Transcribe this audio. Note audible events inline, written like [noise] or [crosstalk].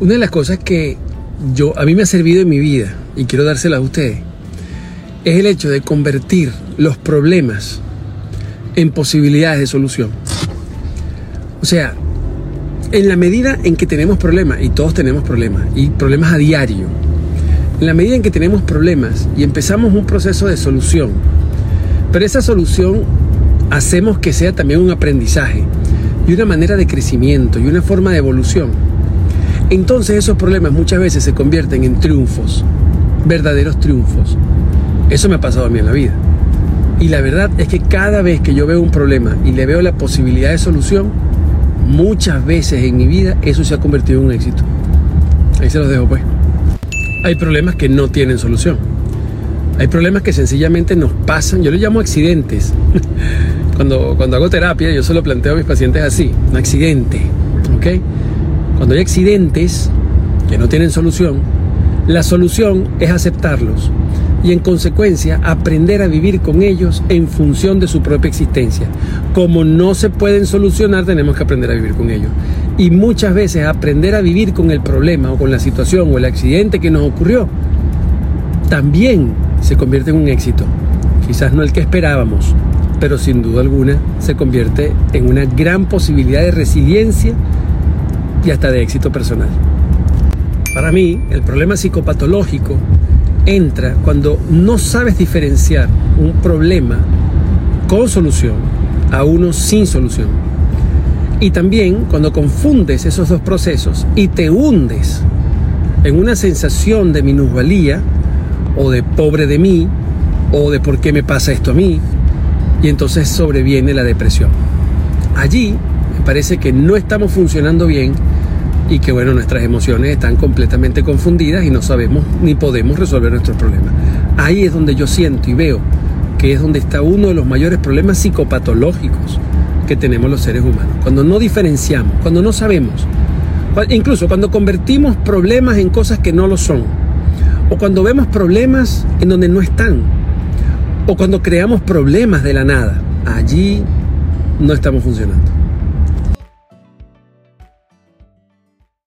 Una de las cosas que yo, a mí me ha servido en mi vida, y quiero dárselas a ustedes, es el hecho de convertir los problemas en posibilidades de solución. O sea, en la medida en que tenemos problemas, y todos tenemos problemas, y problemas a diario, en la medida en que tenemos problemas y empezamos un proceso de solución, pero esa solución hacemos que sea también un aprendizaje y una manera de crecimiento y una forma de evolución, entonces esos problemas muchas veces se convierten en triunfos, verdaderos triunfos. Eso me ha pasado a mí en la vida. Y la verdad es que cada vez que yo veo un problema y le veo la posibilidad de solución, muchas veces en mi vida eso se ha convertido en un éxito. Ahí se los dejo pues. Hay problemas que no tienen solución. Hay problemas que sencillamente nos pasan, yo les llamo accidentes. [laughs] cuando, cuando hago terapia yo solo planteo a mis pacientes así, un accidente. ¿ok? Cuando hay accidentes que no tienen solución, la solución es aceptarlos y en consecuencia aprender a vivir con ellos en función de su propia existencia. Como no se pueden solucionar, tenemos que aprender a vivir con ellos. Y muchas veces aprender a vivir con el problema o con la situación o el accidente que nos ocurrió, también se convierte en un éxito. Quizás no el que esperábamos, pero sin duda alguna se convierte en una gran posibilidad de resiliencia y hasta de éxito personal. Para mí, el problema psicopatológico entra cuando no sabes diferenciar un problema con solución a uno sin solución. Y también cuando confundes esos dos procesos y te hundes en una sensación de minusvalía o de pobre de mí o de por qué me pasa esto a mí y entonces sobreviene la depresión. Allí me parece que no estamos funcionando bien y que bueno, nuestras emociones están completamente confundidas y no sabemos ni podemos resolver nuestros problemas. Ahí es donde yo siento y veo que es donde está uno de los mayores problemas psicopatológicos que tenemos los seres humanos. Cuando no diferenciamos, cuando no sabemos, incluso cuando convertimos problemas en cosas que no lo son, o cuando vemos problemas en donde no están, o cuando creamos problemas de la nada, allí no estamos funcionando.